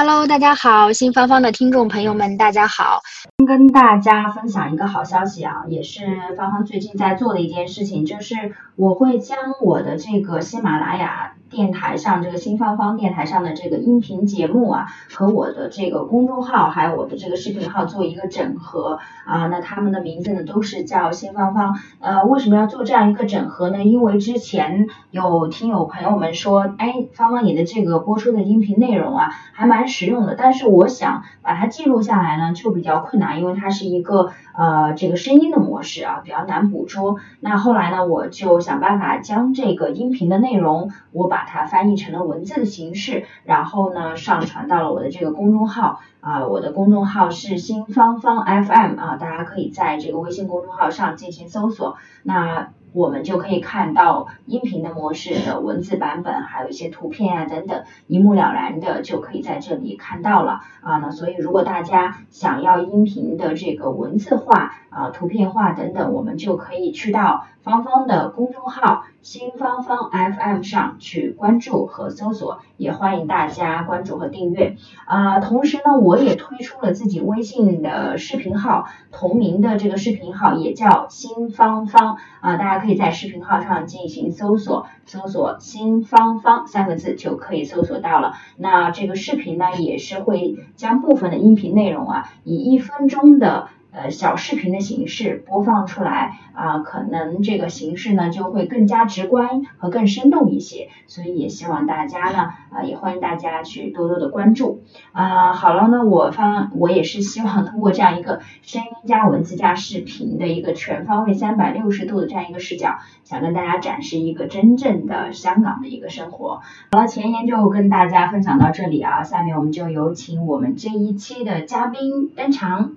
Hello，大家好，新芳芳的听众朋友们，大家好。跟大家分享一个好消息啊，也是芳芳最近在做的一件事情，就是我会将我的这个喜马拉雅电台上这个新芳芳电台上的这个音频节目啊，和我的这个公众号还有我的这个视频号做一个整合啊。那他们的名字呢都是叫新芳芳。呃，为什么要做这样一个整合呢？因为之前有听友朋友们说，哎，芳芳你的这个播出的音频内容啊，还蛮实用的，但是我想把它记录下来呢，就比较困难。因为它是一个呃这个声音的模式啊，比较难捕捉。那后来呢，我就想办法将这个音频的内容，我把把它翻译成了文字的形式，然后呢上传到了我的这个公众号啊，我的公众号是新芳芳 FM 啊，大家可以在这个微信公众号上进行搜索。那我们就可以看到音频的模式的文字版本，还有一些图片啊等等，一目了然的就可以在这里看到了啊。那所以如果大家想要音频的这个文字化啊、图片化等等，我们就可以去到芳芳的公众号新芳芳 FM 上去关注和搜索，也欢迎大家关注和订阅啊。同时呢，我也推出了自己微信的视频号，同名的这个视频号也叫新芳芳啊，大家可以可以在视频号上进行搜索，搜索“新芳芳”三个字就可以搜索到了。那这个视频呢，也是会将部分的音频内容啊，以一分钟的呃小视频的形式播放出来啊，可能这个形式呢就会更加直观和更生动一些。所以也希望大家呢啊，也欢迎大家去多多的关注啊。好了，呢，我方我也是希望通过这样一个声音加文字加视频的一个全方位三百六十度的这样一个视角，想跟大家展示一个真正的香港的一个生活。好了，前言就跟大家分享到这里啊，下面我们就有请我们这一期的嘉宾登场。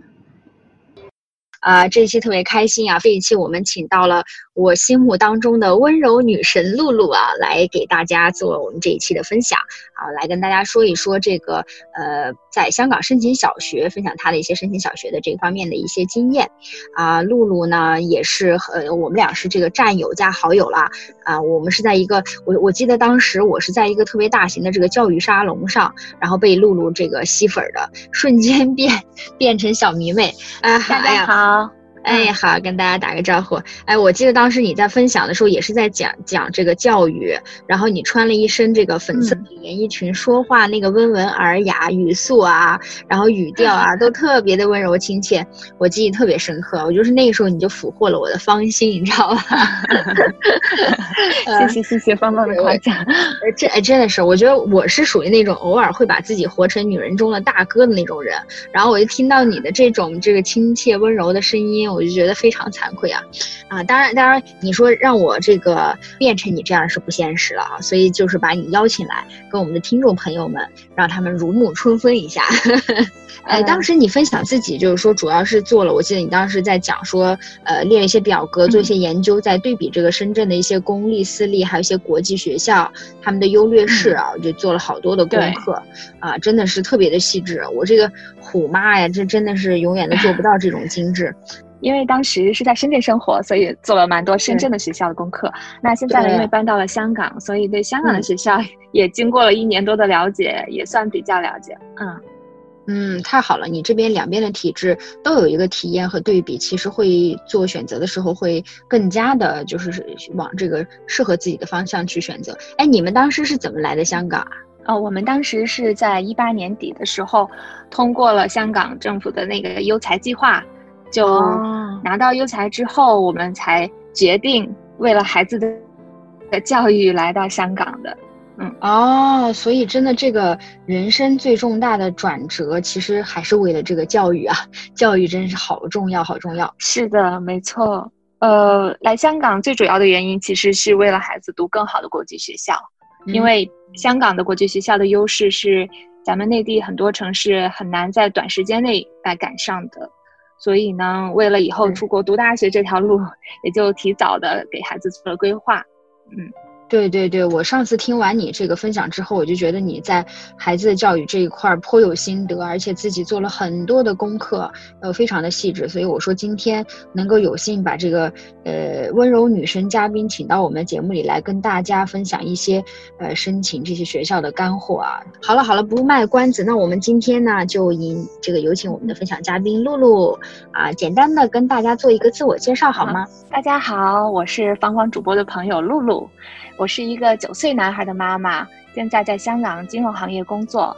啊，这一期特别开心啊！这一期我们请到了我心目当中的温柔女神露露啊，来给大家做我们这一期的分享啊，来跟大家说一说这个呃，在香港申请小学，分享她的一些申请小学的这方面的一些经验啊。露露呢，也是呃，我们俩是这个战友加好友啦啊。我们是在一个我我记得当时我是在一个特别大型的这个教育沙龙上，然后被露露这个吸粉的，瞬间变 变成小迷妹啊！大家好。哎，好，跟大家打个招呼。哎，我记得当时你在分享的时候，也是在讲讲这个教育，然后你穿了一身这个粉色的连衣裙，说话那个温文尔雅，语速啊，然后语调啊，都特别的温柔亲切，我记忆特别深刻。我就是那个时候你就俘获了我的芳心，你知道吧？谢谢谢谢芳芳的夸奖。这哎真的是，我觉得我是属于那种偶尔会把自己活成女人中的大哥的那种人。然后我就听到你的这种这个亲切温柔的声音。我就觉得非常惭愧啊，啊，当然，当然，你说让我这个变成你这样是不现实了啊，所以就是把你邀请来，跟我们的听众朋友们，让他们如沐春风一下。呃，当时你分享自己就是说，主要是做了，我记得你当时在讲说，呃，列了一些表格，做一些研究，在对比这个深圳的一些公立、私立，还有一些国际学校他们的优劣势啊，我就做了好多的功课啊，真的是特别的细致。我这个虎妈呀，这真的是永远都做不到这种精致。因为当时是在深圳生活，所以做了蛮多深圳的学校的功课。那现在呢，因为搬到了香港，所以对香港的学校 也经过了一年多的了解，也算比较了解。嗯嗯，太好了，你这边两边的体制都有一个体验和对比，其实会做选择的时候会更加的，就是往这个适合自己的方向去选择。哎，你们当时是怎么来的香港啊？哦，我们当时是在一八年底的时候，通过了香港政府的那个优才计划。就拿到优才之后，我们才决定为了孩子的的教育来到香港的。嗯哦，所以真的这个人生最重大的转折，其实还是为了这个教育啊！教育真是好重要，好重要。是的，没错。呃，来香港最主要的原因，其实是为了孩子读更好的国际学校，因为香港的国际学校的优势是咱们内地很多城市很难在短时间内来赶上的。所以呢，为了以后出国读大学这条路，也就提早的给孩子做了规划。嗯。对对对，我上次听完你这个分享之后，我就觉得你在孩子的教育这一块颇有心得，而且自己做了很多的功课，呃，非常的细致。所以我说今天能够有幸把这个呃温柔女神嘉宾请到我们节目里来，跟大家分享一些呃申请这些学校的干货啊。好了好了，不卖关子，那我们今天呢就以这个有请我们的分享嘉宾露露啊，简单的跟大家做一个自我介绍好吗？大家好，我是芳芳主播的朋友露露。我是一个九岁男孩的妈妈，现在在香港金融行业工作。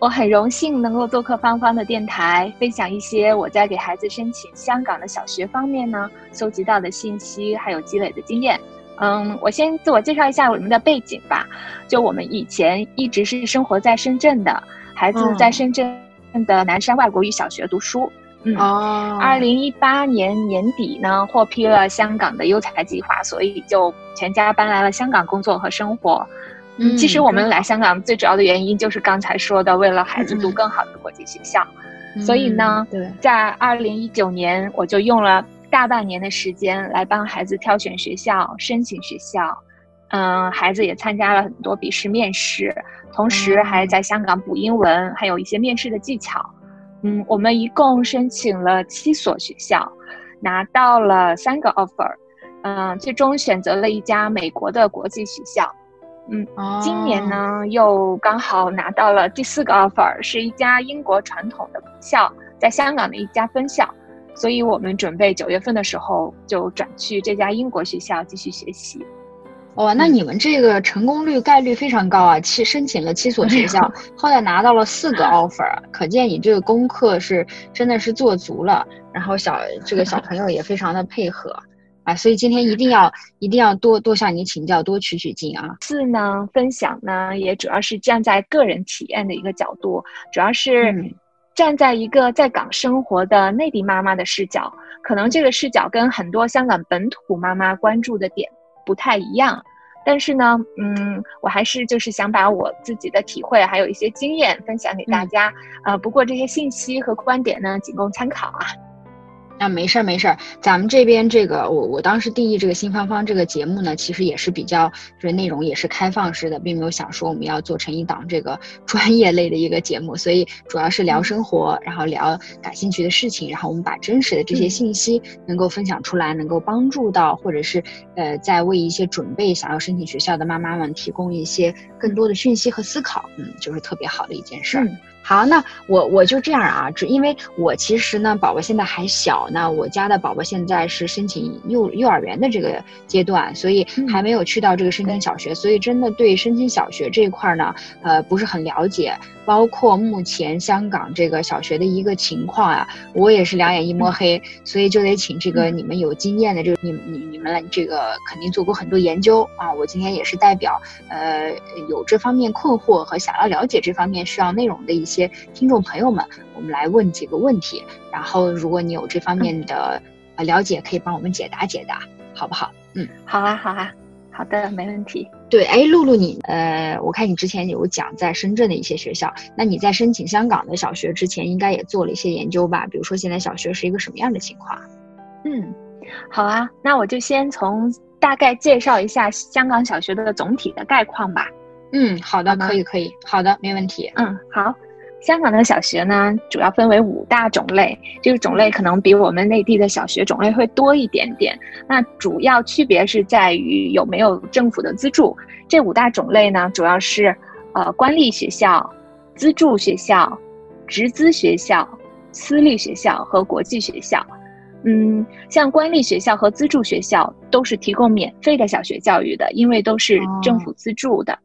我很荣幸能够做客芳芳的电台，分享一些我在给孩子申请香港的小学方面呢搜集到的信息，还有积累的经验。嗯，我先自我介绍一下我们的背景吧。就我们以前一直是生活在深圳的，孩子在深圳的南山外国语小学读书。嗯哦，二零一八年年底呢，获批了香港的优才计划，所以就全家搬来了香港工作和生活。嗯，其实我们来香港最主要的原因就是刚才说的，为了孩子读更好的国际学校。所以呢，在二零一九年，我就用了大半年的时间来帮孩子挑选学校、申请学校。嗯，孩子也参加了很多笔试面试，同时还在香港补英文，还有一些面试的技巧。嗯，我们一共申请了七所学校，拿到了三个 offer，嗯，最终选择了一家美国的国际学校。嗯，今年呢又刚好拿到了第四个 offer，是一家英国传统的校，在香港的一家分校，所以我们准备九月份的时候就转去这家英国学校继续学习。哇，那你们这个成功率概率非常高啊！七申请了七所学校，后来拿到了四个 offer，可见你这个功课是真的是做足了。然后小这个小朋友也非常的配合啊，所以今天一定要一定要多多向你请教，多取取经啊。四呢，分享呢也主要是站在个人体验的一个角度，主要是站在一个在港生活的内地妈妈的视角，可能这个视角跟很多香港本土妈妈关注的点。不太一样，但是呢，嗯，我还是就是想把我自己的体会还有一些经验分享给大家，呃，不过这些信息和观点呢，仅供参考啊。那没事儿没事儿，咱们这边这个我我当时定义这个新芳芳这个节目呢，其实也是比较就是内容也是开放式的，并没有想说我们要做成一档这个 专业类的一个节目，所以主要是聊生活，然后聊感兴趣的事情，然后我们把真实的这些信息能够分享出来，能够帮助到或者是呃在为一些准备想要申请学校的妈妈们提供一些更多的讯息和思考，嗯，就是特别好的一件事儿。好，那我我就这样啊，只因为我其实呢，宝宝现在还小呢，我家的宝宝现在是申请幼幼儿园的这个阶段，所以还没有去到这个申请小学，所以真的对申请小学这一块呢，呃，不是很了解。包括目前香港这个小学的一个情况啊，我也是两眼一摸黑，所以就得请这个你们有经验的这个你你你们来这个肯定做过很多研究啊。我今天也是代表呃有这方面困惑和想要了解这方面需要内容的一些听众朋友们，我们来问几个问题，然后如果你有这方面的呃了解，可以帮我们解答解答，好不好？嗯，好啊，好啊。好的，没问题。对，哎，露露，你呃，我看你之前有讲在深圳的一些学校，那你在申请香港的小学之前，应该也做了一些研究吧？比如说现在小学是一个什么样的情况？嗯，好啊，那我就先从大概介绍一下香港小学的总体的概况吧。嗯，好的，可以，可以，好的，没问题。嗯，好。香港的小学呢，主要分为五大种类，这个种类可能比我们内地的小学种类会多一点点。那主要区别是在于有没有政府的资助。这五大种类呢，主要是呃官立学校、资助学校、直资学校、私立学校和国际学校。嗯，像官立学校和资助学校都是提供免费的小学教育的，因为都是政府资助的，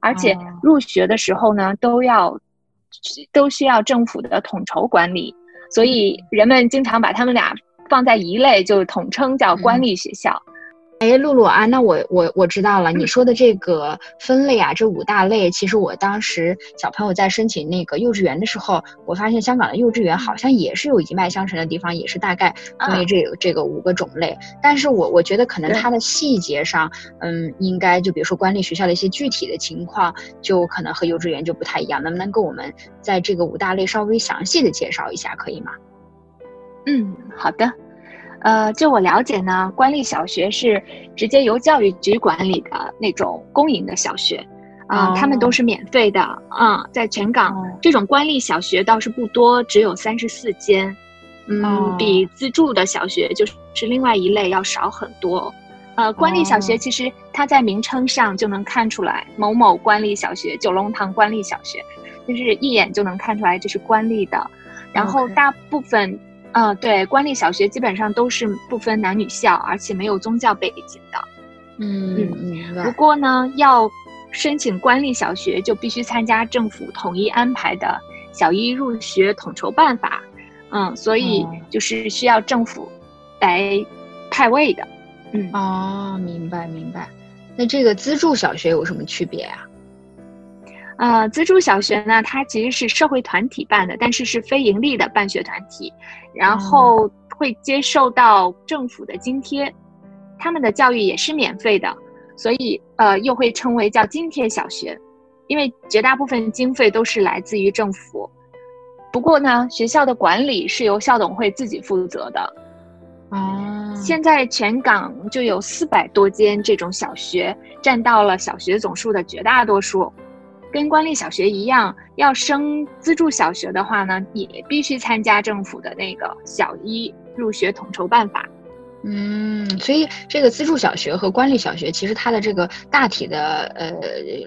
而且入学的时候呢都要。都需要政府的统筹管理，所以人们经常把他们俩放在一类，就统称叫官立学校。哎，露露啊，那我我我知道了，你说的这个分类啊，这五大类，其实我当时小朋友在申请那个幼稚园的时候，我发现香港的幼稚园好像也是有一脉相承的地方，也是大概分为这这个五个种类。但是我我觉得可能它的细节上，嗯，应该就比如说官立学校的一些具体的情况，就可能和幼稚园就不太一样。能不能跟我们在这个五大类稍微详细的介绍一下，可以吗？嗯，好的。呃，就我了解呢，官立小学是直接由教育局管理的那种公营的小学，啊，他们都是免费的，啊，在全港这种官立小学倒是不多，只有三十四间，嗯，比资助的小学就是另外一类要少很多。呃，官立小学其实它在名称上就能看出来，某某官立小学、九龙塘官立小学，就是一眼就能看出来这是官立的，然后大部分。嗯，对，官立小学基本上都是不分男女校，而且没有宗教背景的。嗯嗯。不过呢，要申请官立小学，就必须参加政府统一安排的小一入学统筹办法。嗯，所以就是需要政府来派位的。嗯。哦，明白明白。那这个资助小学有什么区别啊？呃，资助小学呢，它其实是社会团体办的，但是是非盈利的办学团体，然后会接受到政府的津贴，他们的教育也是免费的，所以呃又会称为叫津贴小学，因为绝大部分经费都是来自于政府。不过呢，学校的管理是由校董会自己负责的。哦，现在全港就有四百多间这种小学，占到了小学总数的绝大多数。跟官立小学一样，要升资助小学的话呢，也必须参加政府的那个小一入学统筹办法。嗯，所以这个资助小学和官立小学其实它的这个大体的呃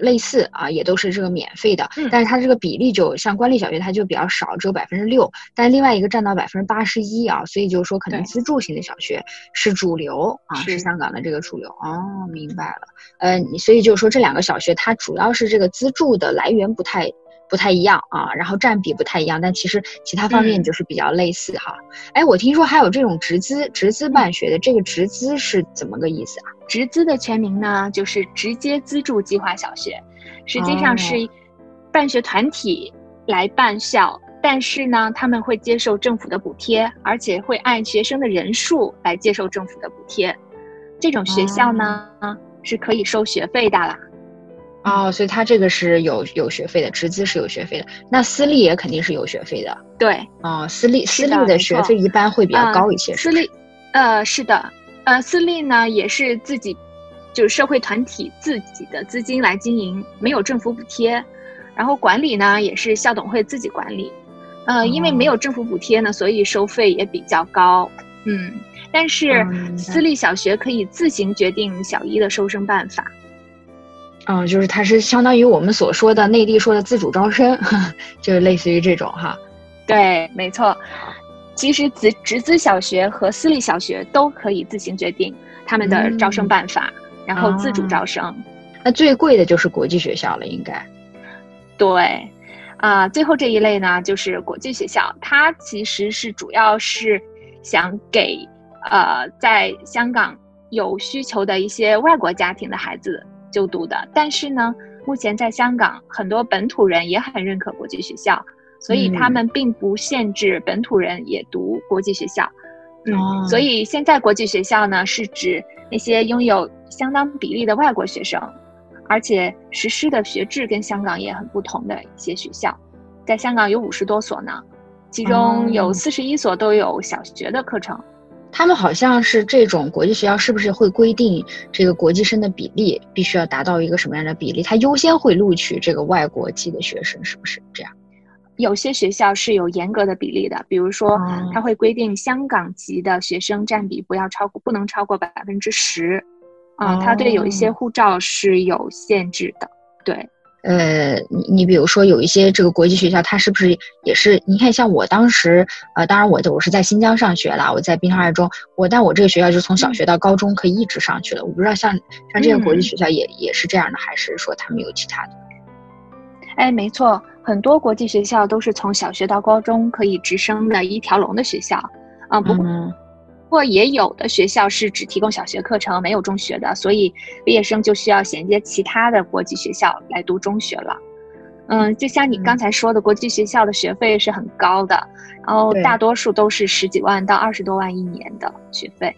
类似啊，也都是这个免费的，但是它这个比例就像官立小学它就比较少，只有百分之六，但另外一个占到百分之八十一啊，所以就是说可能资助型的小学是主流啊，是香港的这个主流。哦，明白了，呃，你所以就是说这两个小学它主要是这个资助的来源不太。不太一样啊，然后占比不太一样，但其实其他方面就是比较类似哈。哎，我听说还有这种直资直资办学的，这个直资是怎么个意思啊？直资的全名呢，就是直接资助计划小学，实际上是办学团体来办校，但是呢，他们会接受政府的补贴，而且会按学生的人数来接受政府的补贴。这种学校呢，是可以收学费的啦。哦，所以它这个是有有学费的，直资是有学费的，那私立也肯定是有学费的。对，哦，私立私立的学费一般会比较高一些。私立，呃，是的，呃，私立呢也是自己，就是社会团体自己的资金来经营，没有政府补贴，然后管理呢也是校董会自己管理，呃，因为没有政府补贴呢，所以收费也比较高。嗯，但是私立小学可以自行决定小一的收生办法。嗯，就是它是相当于我们所说的内地说的自主招生，就是类似于这种哈。对，没错。其实直直资小学和私立小学都可以自行决定他们的招生办法，然后自主招生。那最贵的就是国际学校了，应该。对，啊，最后这一类呢，就是国际学校，它其实是主要是想给呃在香港有需求的一些外国家庭的孩子。就读的，但是呢，目前在香港很多本土人也很认可国际学校，所以他们并不限制本土人也读国际学校。嗯，所以现在国际学校呢，是指那些拥有相当比例的外国学生，而且实施的学制跟香港也很不同的一些学校，在香港有五十多所呢，其中有四十一所都有小学的课程。他们好像是这种国际学校，是不是会规定这个国际生的比例必须要达到一个什么样的比例？他优先会录取这个外国籍的学生，是不是这样？有些学校是有严格的比例的，比如说他会规定香港籍的学生占比不要超过，不能超过百分之十。啊，他对有一些护照是有限制的，对。呃，你你比如说有一些这个国际学校，它是不是也是？你看，像我当时，呃，当然我我是在新疆上学了，我在滨海二中，我但我这个学校就从小学到高中可以一直上去了。我不知道像像这个国际学校也也是这样的，还是说他们有其他的？哎，没错，很多国际学校都是从小学到高中可以直升的一条龙的学校啊。不过也有的学校是只提供小学课程，没有中学的，所以毕业生就需要衔接其他的国际学校来读中学了。嗯，就像你刚才说的，国际学校的学费是很高的，然后大多数都是十几万到二十多万一年的学费。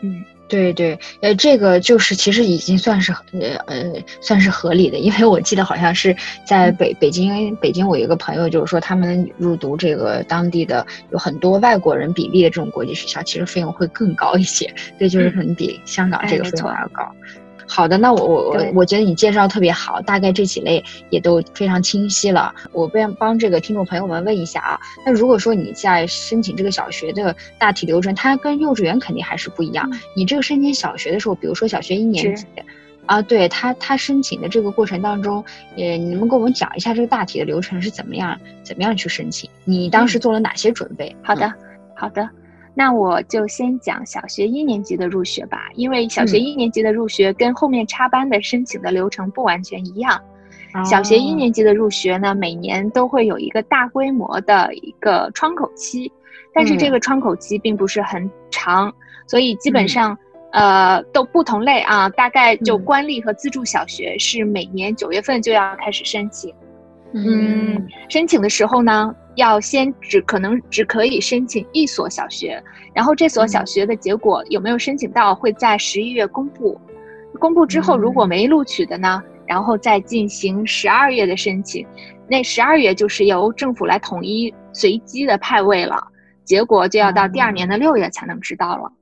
嗯。对对，呃，这个就是其实已经算是呃呃算是合理的，因为我记得好像是在北北京北京，我有一个朋友就是说他们入读这个当地的有很多外国人比例的这种国际学校，其实费用会更高一些，对，就是可能比香港这个费用还要。高。好的，那我我我我觉得你介绍特别好，大概这几类也都非常清晰了。我便帮这个听众朋友们问一下啊，那如果说你在申请这个小学的大体流程，它跟幼稚园肯定还是不一样。你这个申请小学的时候，比如说小学一年级，啊，对他他申请的这个过程当中，呃，你能给我们讲一下这个大体的流程是怎么样，怎么样去申请？你当时做了哪些准备？好的，好的。那我就先讲小学一年级的入学吧，因为小学一年级的入学跟后面插班的申请的流程不完全一样。小学一年级的入学呢，每年都会有一个大规模的一个窗口期，但是这个窗口期并不是很长，所以基本上，呃，都不同类啊，大概就官立和自助小学是每年九月份就要开始申请。嗯，申请的时候呢，要先只可能只可以申请一所小学，然后这所小学的结果有没有申请到，会在十一月公布。公布之后，如果没录取的呢，然后再进行十二月的申请。那十二月就是由政府来统一随机的派位了，结果就要到第二年的六月才能知道了。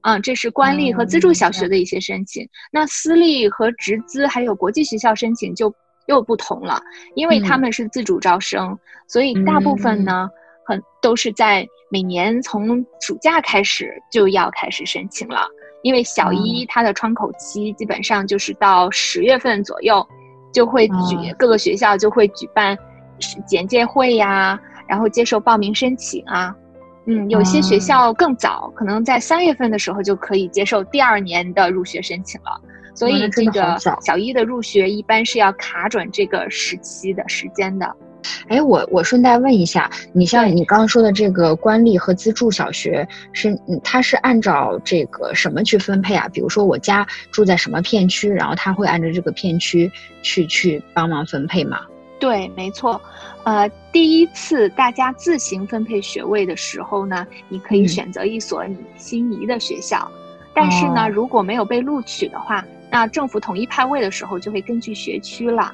嗯，这是官立和资助小学的一些申请。那私立和直资还有国际学校申请就。又不同了，因为他们是自主招生，所以大部分呢，很都是在每年从暑假开始就要开始申请了。因为小一它的窗口期基本上就是到十月份左右，就会举各个学校就会举办简介会呀，然后接受报名申请啊。嗯，有些学校更早，可能在三月份的时候就可以接受第二年的入学申请了。所以这个小一的入学一般是要卡准这个时期的时间的。哎，我我顺带问一下，你像你刚刚说的这个官立和资助小学，是它是按照这个什么去分配啊？比如说我家住在什么片区，然后他会按照这个片区去去帮忙分配吗？对，没错。呃，第一次大家自行分配学位的时候呢，你可以选择一所你心仪的学校，但是呢，如果没有被录取的话。那政府统一派位的时候，就会根据学区了，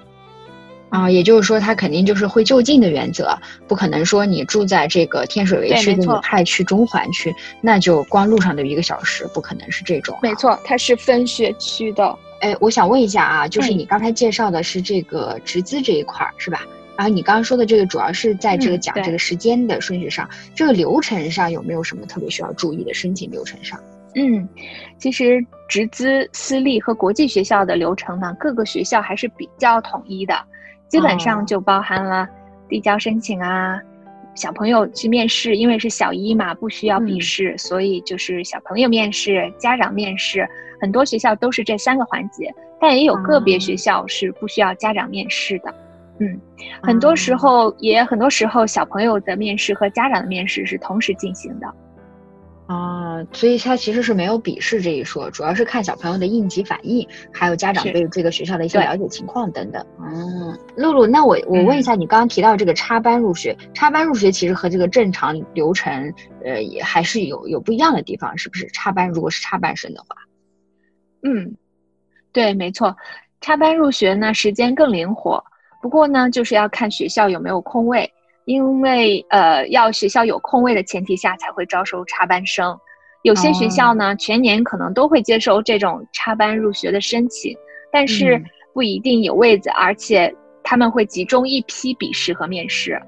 啊，也就是说，他肯定就是会就近的原则，不可能说你住在这个天水围区，给你派去中环区，那就光路上的一个小时，不可能是这种。没错，它是分学区的。哎，我想问一下啊，就是你刚才介绍的是这个直资这一块儿是吧？然后你刚刚说的这个主要是在这个讲这个时间的顺序上，这个流程上有没有什么特别需要注意的？申请流程上？嗯，其实直资、私立和国际学校的流程呢，各个学校还是比较统一的，基本上就包含了递交申请啊，小朋友去面试，因为是小一嘛，不需要笔试，所以就是小朋友面试、家长面试，很多学校都是这三个环节，但也有个别学校是不需要家长面试的。嗯，很多时候也很多时候，小朋友的面试和家长的面试是同时进行的。啊，所以它其实是没有笔试这一说，主要是看小朋友的应急反应，还有家长对这个学校的一些了解情况等等。嗯，露露，那我我问一下，你刚刚提到这个插班入学，插班入学其实和这个正常流程，呃，也还是有有不一样的地方，是不是？插班如果是插班生的话，嗯，对，没错，插班入学呢时间更灵活，不过呢就是要看学校有没有空位。因为呃，要学校有空位的前提下才会招收插班生，有些学校呢全年可能都会接收这种插班入学的申请，但是不一定有位子，而且他们会集中一批笔试和面试。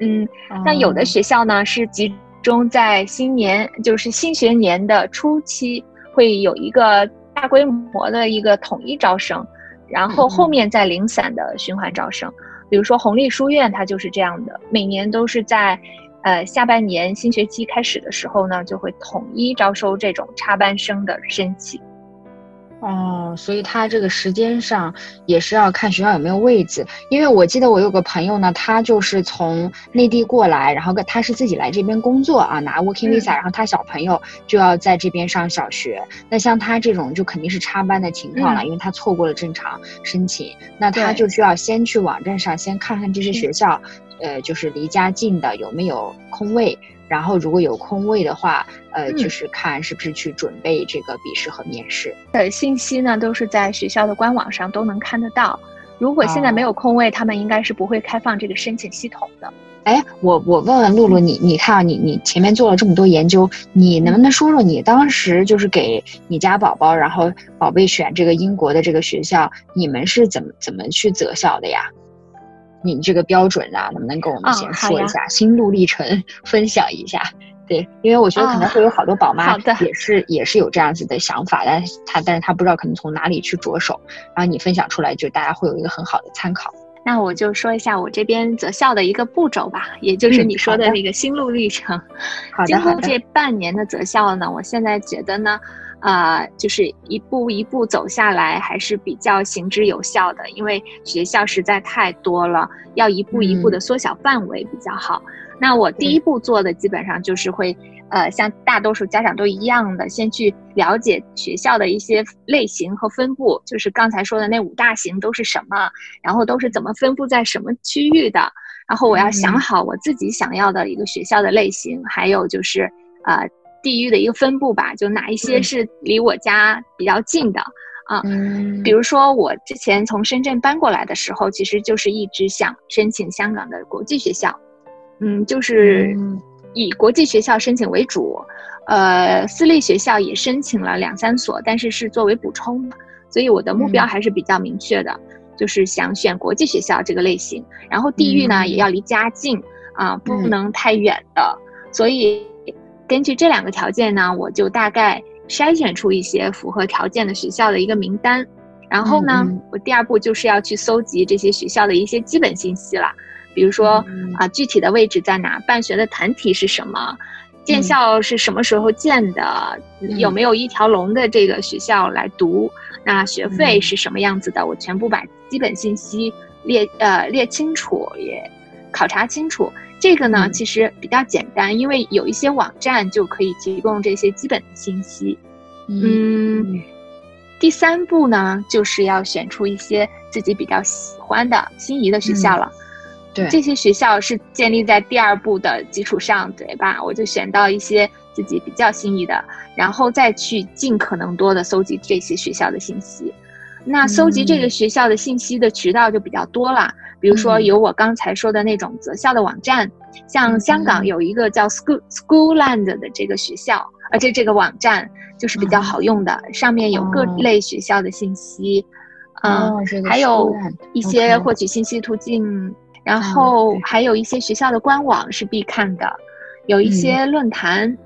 嗯，那有的学校呢是集中在新年，就是新学年的初期会有一个大规模的一个统一招生，然后后面再零散的循环招生。比如说红利书院，它就是这样的，每年都是在，呃下半年新学期开始的时候呢，就会统一招收这种插班生的申请。哦，所以他这个时间上也是要看学校有没有位置，因为我记得我有个朋友呢，他就是从内地过来，然后他是自己来这边工作啊，拿 working visa，然后他小朋友就要在这边上小学。那像他这种就肯定是插班的情况了，因为他错过了正常申请，那他就需要先去网站上先看看这些学校，呃，就是离家近的有没有空位。然后如果有空位的话，呃，就是看是不是去准备这个笔试和面试。呃，信息呢都是在学校的官网上都能看得到。如果现在没有空位，他们应该是不会开放这个申请系统的。哎，我我问问露露，你你看你你前面做了这么多研究，你能不能说说你当时就是给你家宝宝，然后宝贝选这个英国的这个学校，你们是怎么怎么去择校的呀？你这个标准啊，能不能跟我们先说一下心路历程，分享一下？对，因为我觉得可能会有好多宝妈也是也是有这样子的想法，但是她但是她不知道可能从哪里去着手，然后你分享出来，就大家会有一个很好的参考。那我就说一下我这边择校的一个步骤吧，也就是你说的那个心路历程。好的，经过这半年的择校呢，我现在觉得呢。呃，就是一步一步走下来，还是比较行之有效的，因为学校实在太多了，要一步一步的缩小范围比较好。那我第一步做的基本上就是会，呃，像大多数家长都一样的，先去了解学校的一些类型和分布，就是刚才说的那五大型都是什么，然后都是怎么分布在什么区域的，然后我要想好我自己想要的一个学校的类型，还有就是，呃。地域的一个分布吧，就哪一些是离我家比较近的啊？比如说我之前从深圳搬过来的时候，其实就是一直想申请香港的国际学校，嗯，就是以国际学校申请为主，呃，私立学校也申请了两三所，但是是作为补充，所以我的目标还是比较明确的，就是想选国际学校这个类型，然后地域呢也要离家近啊，不能太远的，所以。根据这两个条件呢，我就大概筛选出一些符合条件的学校的一个名单，然后呢，我第二步就是要去搜集这些学校的一些基本信息了，比如说啊，具体的位置在哪，办学的团体是什么，建校是什么时候建的，有没有一条龙的这个学校来读，那学费是什么样子的，我全部把基本信息列呃列清楚，也考察清楚。这个呢，其实比较简单，因为有一些网站就可以提供这些基本的信息。嗯，第三步呢，就是要选出一些自己比较喜欢的心仪的学校了。对，这些学校是建立在第二步的基础上，对吧？我就选到一些自己比较心仪的，然后再去尽可能多的搜集这些学校的信息。那搜集这个学校的信息的渠道就比较多了。比如说有我刚才说的那种择校的网站，像香港有一个叫 School Schoolland 的这个学校，而且这个网站就是比较好用的，上面有各类学校的信息，嗯，还有一些获取信息途径，然后还有一些学校的官网是必看的，有一些论坛，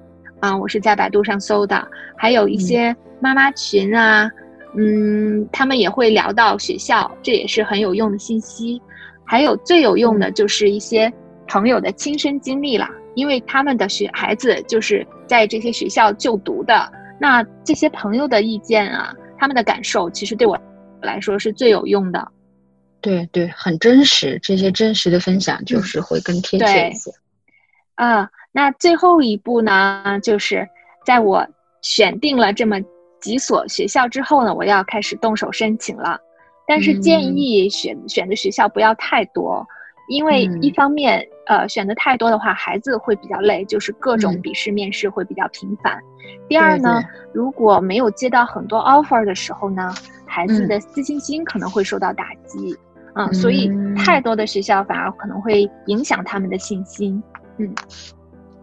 啊，我是在百度上搜的，还有一些妈妈群啊，嗯，他们也会聊到学校，这也是很有用的信息。还有最有用的就是一些朋友的亲身经历了，因为他们的学孩子就是在这些学校就读的，那这些朋友的意见啊，他们的感受，其实对我来说是最有用的。对对，很真实，这些真实的分享就是会更贴切一些。啊，那最后一步呢，就是在我选定了这么几所学校之后呢，我要开始动手申请了。但是建议选选的学校不要太多，因为一方面，呃，选的太多的话，孩子会比较累，就是各种笔试面试会比较频繁。第二呢，如果没有接到很多 offer 的时候呢，孩子的自信心可能会受到打击，嗯，所以太多的学校反而可能会影响他们的信心，嗯。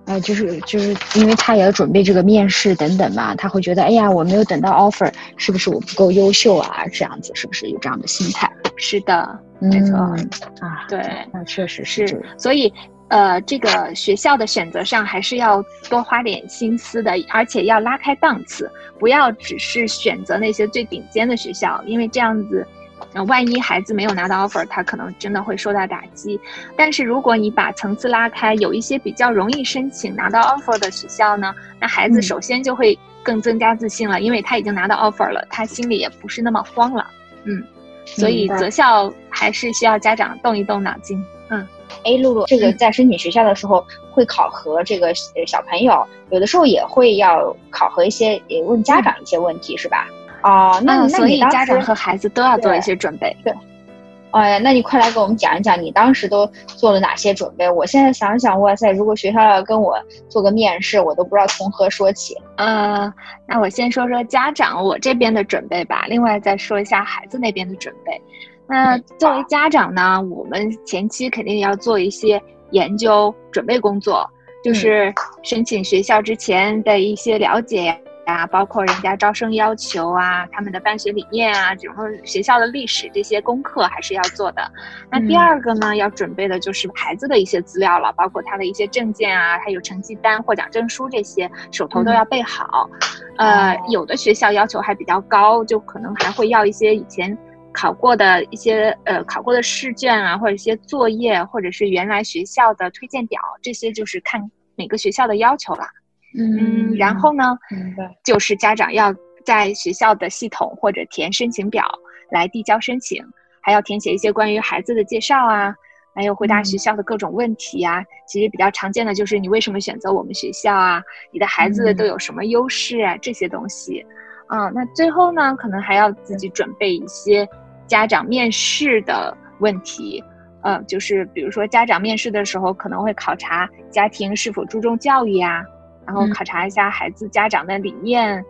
呃，就是就是因为他也要准备这个面试等等嘛，他会觉得，哎呀，我没有等到 offer，是不是我不够优秀啊？这样子是不是有这样的心态？是的，没错啊，对，那确实是。所以，呃，这个学校的选择上还是要多花点心思的，而且要拉开档次，不要只是选择那些最顶尖的学校，因为这样子。那万一孩子没有拿到 offer，他可能真的会受到打击。但是如果你把层次拉开，有一些比较容易申请拿到 offer 的学校呢，那孩子首先就会更增加自信了，因为他已经拿到 offer 了，他心里也不是那么慌了。嗯，所以择校还是需要家长动一动脑筋。嗯，哎，露露，这个在申请学校的时候会考核这个小朋友，有的时候也会要考核一些，也问家长一些问题，是吧？哦，那所以家长和孩子都要做一些准备。对。哎呀，那你快来给我们讲一讲，你当时都做了哪些准备？我现在想想，哇塞，如果学校要跟我做个面试，我都不知道从何说起。呃，那我先说说家长我这边的准备吧，另外再说一下孩子那边的准备。那作为家长呢，我们前期肯定要做一些研究准备工作，就是申请学校之前的一些了解。啊，包括人家招生要求啊，他们的办学理念啊，然后学校的历史这些功课还是要做的。那第二个呢，要准备的就是孩子的一些资料了，包括他的一些证件啊，还有成绩单、获奖证书这些，手头都要备好。呃，有的学校要求还比较高，就可能还会要一些以前考过的一些呃考过的试卷啊，或者一些作业，或者是原来学校的推荐表，这些就是看每个学校的要求了。嗯，然后呢，就是家长要在学校的系统或者填申请表来递交申请，还要填写一些关于孩子的介绍啊，还有回答学校的各种问题啊。其实比较常见的就是你为什么选择我们学校啊？你的孩子都有什么优势啊？这些东西。嗯，那最后呢，可能还要自己准备一些家长面试的问题。嗯，就是比如说家长面试的时候可能会考察家庭是否注重教育呀。然后考察一下孩子家长的理念，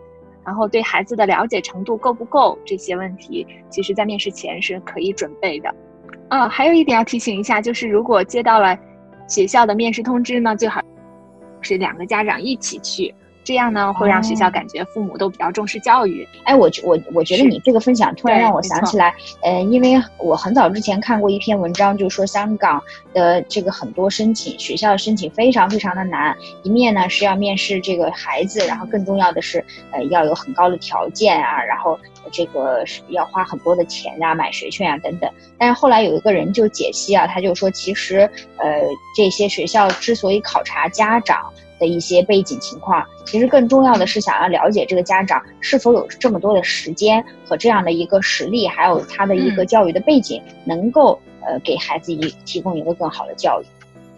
然后对孩子的了解程度够不够这些问题，其实在面试前是可以准备的。啊，还有一点要提醒一下，就是如果接到了学校的面试通知呢，最好是两个家长一起去。这样呢，会让学校感觉父母都比较重视教育。哎，我我我觉得你这个分享突然让我想起来，呃，因为我很早之前看过一篇文章，就说香港的这个很多申请学校的申请非常非常的难。一面呢是要面试这个孩子，然后更重要的是，呃，要有很高的条件啊，然后这个是要花很多的钱啊，买学券啊等等。但是后来有一个人就解析啊，他就说，其实呃这些学校之所以考察家长。的一些背景情况，其实更重要的是想要了解这个家长是否有这么多的时间和这样的一个实力，还有他的一个教育的背景，能够呃给孩子一提供一个更好的教育。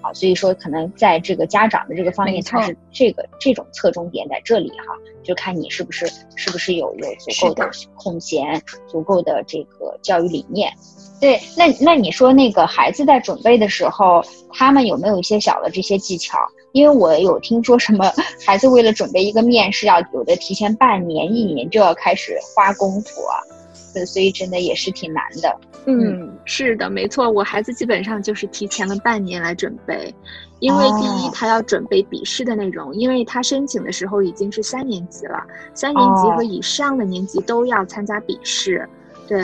好，所以说可能在这个家长的这个方面，他是这个这种侧重点在这里哈，就看你是不是是不是有有足够的空闲，足够的这个教育理念。对，那那你说那个孩子在准备的时候，他们有没有一些小的这些技巧？因为我有听说什么孩子为了准备一个面试，要有的提前半年、一年就要开始花功夫啊，所以真的也是挺难的。嗯，是的，没错，我孩子基本上就是提前了半年来准备，因为第一他要准备笔试的内容，因为他申请的时候已经是三年级了，三年级和以上的年级都要参加笔试。对，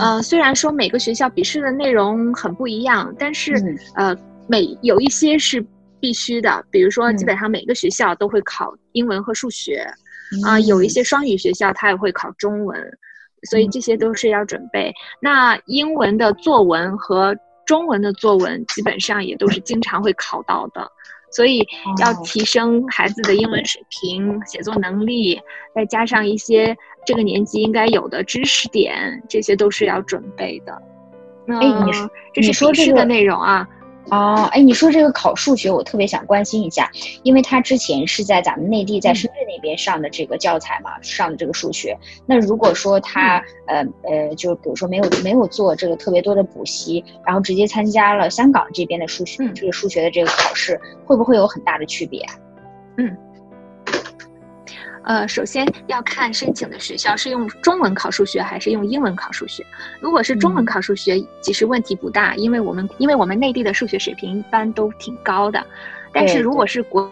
嗯，虽然说每个学校笔试的内容很不一样，但是呃，每有一些是。必须的，比如说，基本上每个学校都会考英文和数学，啊，有一些双语学校它也会考中文，所以这些都是要准备。那英文的作文和中文的作文基本上也都是经常会考到的，所以要提升孩子的英文水平、写作能力，再加上一些这个年级应该有的知识点，这些都是要准备的。哎，你这是说这的内容啊？哦，哎，你说这个考数学，我特别想关心一下，因为他之前是在咱们内地，在深圳那边上的这个教材嘛，上的这个数学。那如果说他，呃呃，就比如说没有没有做这个特别多的补习，然后直接参加了香港这边的数学，这个数学的这个考试，会不会有很大的区别？嗯。呃，首先要看申请的学校是用中文考数学还是用英文考数学。如果是中文考数学，其实问题不大，因为我们因为我们内地的数学水平一般都挺高的。但是如果是国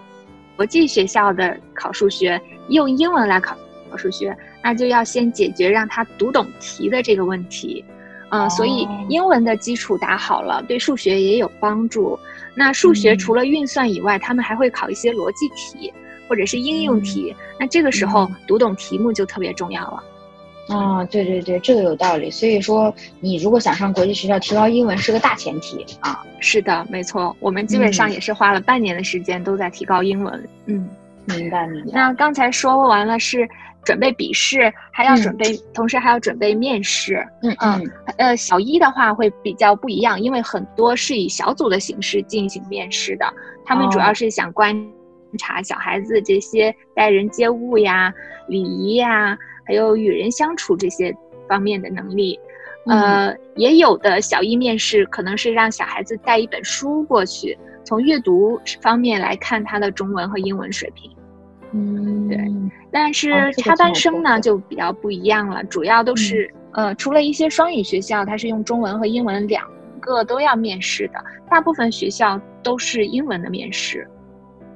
国际学校的考数学，用英文来考考数学，那就要先解决让他读懂题的这个问题。嗯，所以英文的基础打好了，对数学也有帮助。那数学除了运算以外，他们还会考一些逻辑题。或者是应用题，那这个时候读懂题目就特别重要了。啊，对对对，这个有道理。所以说，你如果想上国际学校，提高英文是个大前提啊。是的，没错，我们基本上也是花了半年的时间都在提高英文。嗯，明白明白。那刚才说完了是准备笔试，还要准备，同时还要准备面试。嗯嗯。呃，小一的话会比较不一样，因为很多是以小组的形式进行面试的，他们主要是想观察小孩子这些待人接物呀、礼仪呀，还有与人相处这些方面的能力。呃，也有的小一面试可能是让小孩子带一本书过去，从阅读方面来看他的中文和英文水平。嗯，对。但是插班生呢就比较不一样了，主要都是呃，除了一些双语学校，它是用中文和英文两个都要面试的，大部分学校都是英文的面试。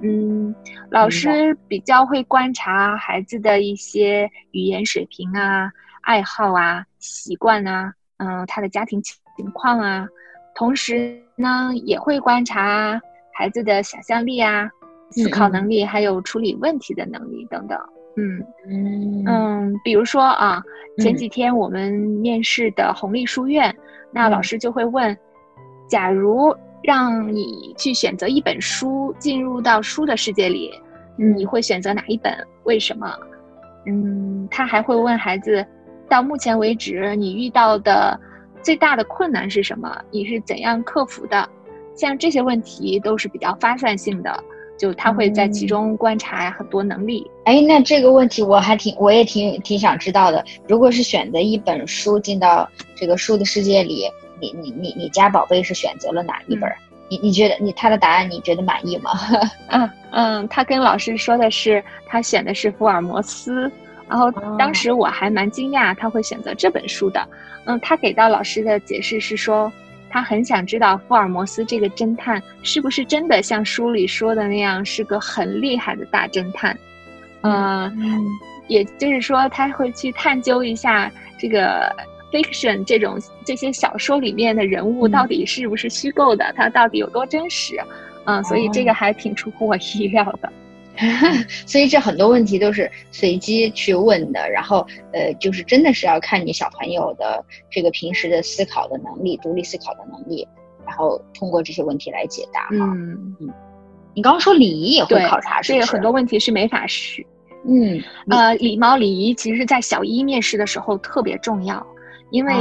嗯，老师比较会观察孩子的一些语言水平啊。爱好啊，习惯啊，嗯，他的家庭情况啊，同时呢，也会观察孩子的想象力啊、思考能力，还有处理问题的能力等等。嗯。嗯。嗯，比如说啊，前几天我们面试的红利书院，那老师就会问：假如让你去选择一本书，进入到书的世界里，你会选择哪一本？为什么？嗯，他还会问孩子。到目前为止，你遇到的最大的困难是什么？你是怎样克服的？像这些问题都是比较发散性的，就他会在其中观察很多能力。哎，那这个问题我还挺，我也挺挺想知道的。如果是选择一本书进到这个书的世界里，你你你你家宝贝是选择了哪一本？你你觉得你他的答案你觉得满意吗？嗯嗯，他跟老师说的是他选的是福尔摩斯。然后当时我还蛮惊讶他会选择这本书的，嗯，他给到老师的解释是说，他很想知道福尔摩斯这个侦探是不是真的像书里说的那样是个很厉害的大侦探，嗯，也就是说他会去探究一下这个 fiction 这种这些小说里面的人物到底是不是虚构的，他到底有多真实，嗯，所以这个还挺出乎我意料的。所以这很多问题都是随机去问的，然后呃，就是真的是要看你小朋友的这个平时的思考的能力、独立思考的能力，然后通过这些问题来解答。嗯嗯，你刚刚说礼仪也会考察，这个很多问题是没法学。嗯，呃，礼貌礼仪其实，在小一面试的时候特别重要，因为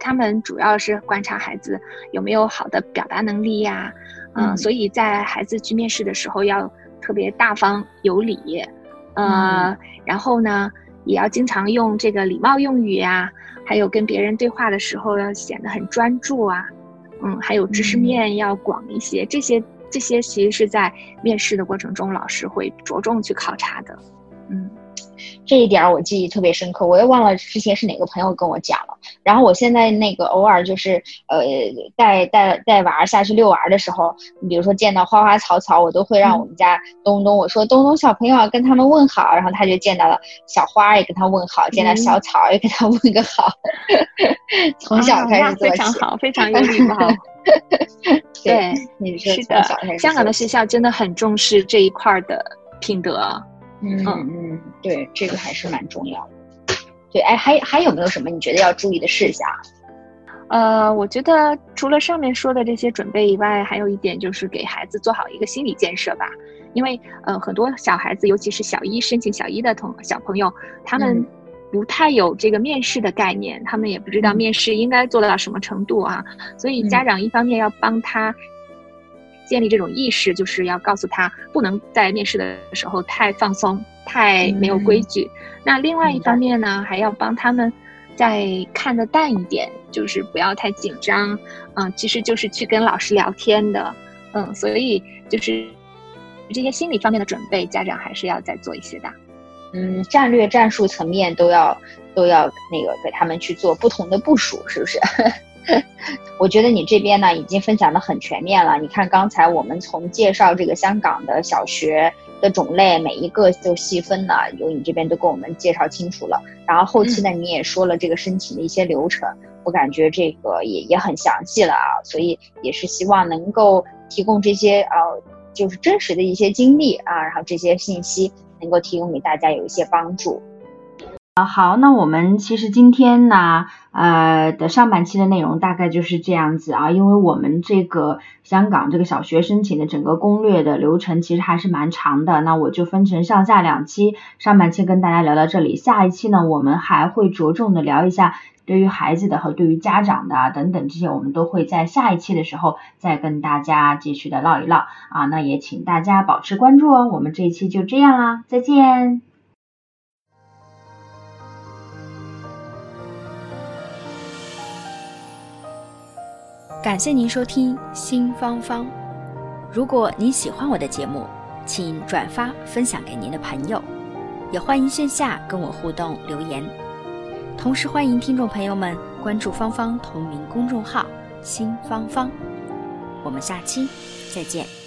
他们主要是观察孩子有没有好的表达能力呀，嗯，所以在孩子去面试的时候要。特别大方有礼，呃，然后呢，也要经常用这个礼貌用语呀，还有跟别人对话的时候要显得很专注啊，嗯，还有知识面要广一些，这些这些其实是在面试的过程中，老师会着重去考察的，嗯。这一点我记忆特别深刻，我也忘了之前是哪个朋友跟我讲了。然后我现在那个偶尔就是呃带带带娃下去遛娃的时候，你比如说见到花花草草，我都会让我们家东东我说东东小朋友跟他们问好，然后他就见到了小花也跟他问好，见到小草也给他问个好。从小开始做起，非常好，非常有礼貌。对，是的，香港的学校真的很重视这一块的品德。嗯嗯，对，这个还是蛮重要的。对，哎，还还有没有什么你觉得要注意的事项？呃，我觉得除了上面说的这些准备以外，还有一点就是给孩子做好一个心理建设吧。因为呃，很多小孩子，尤其是小一申请小一的同小朋友，他们不太有这个面试的概念，他们也不知道面试应该做到什么程度啊。所以家长一方面要帮他。建立这种意识，就是要告诉他不能在面试的时候太放松、太没有规矩。那另外一方面呢，还要帮他们再看得淡一点，就是不要太紧张。嗯，其实就是去跟老师聊天的。嗯，所以就是这些心理方面的准备，家长还是要再做一些的。嗯，战略战术层面都要都要那个给他们去做不同的部署，是不是？我觉得你这边呢已经分享的很全面了。你看刚才我们从介绍这个香港的小学的种类，每一个就细分了，由你这边都给我们介绍清楚了。然后后期呢，你也说了这个申请的一些流程，我感觉这个也也很详细了啊。所以也是希望能够提供这些呃，就是真实的一些经历啊，然后这些信息能够提供给大家有一些帮助。啊，好，那我们其实今天呢，呃的上半期的内容大概就是这样子啊，因为我们这个香港这个小学申请的整个攻略的流程其实还是蛮长的，那我就分成上下两期，上半期跟大家聊到这里，下一期呢，我们还会着重的聊一下对于孩子的和对于家长的等等这些，我们都会在下一期的时候再跟大家继续的唠一唠啊，那也请大家保持关注哦，我们这一期就这样啦，再见。感谢您收听新芳芳。如果您喜欢我的节目，请转发分享给您的朋友，也欢迎线下跟我互动留言。同时欢迎听众朋友们关注芳芳同名公众号“新芳芳”。我们下期再见。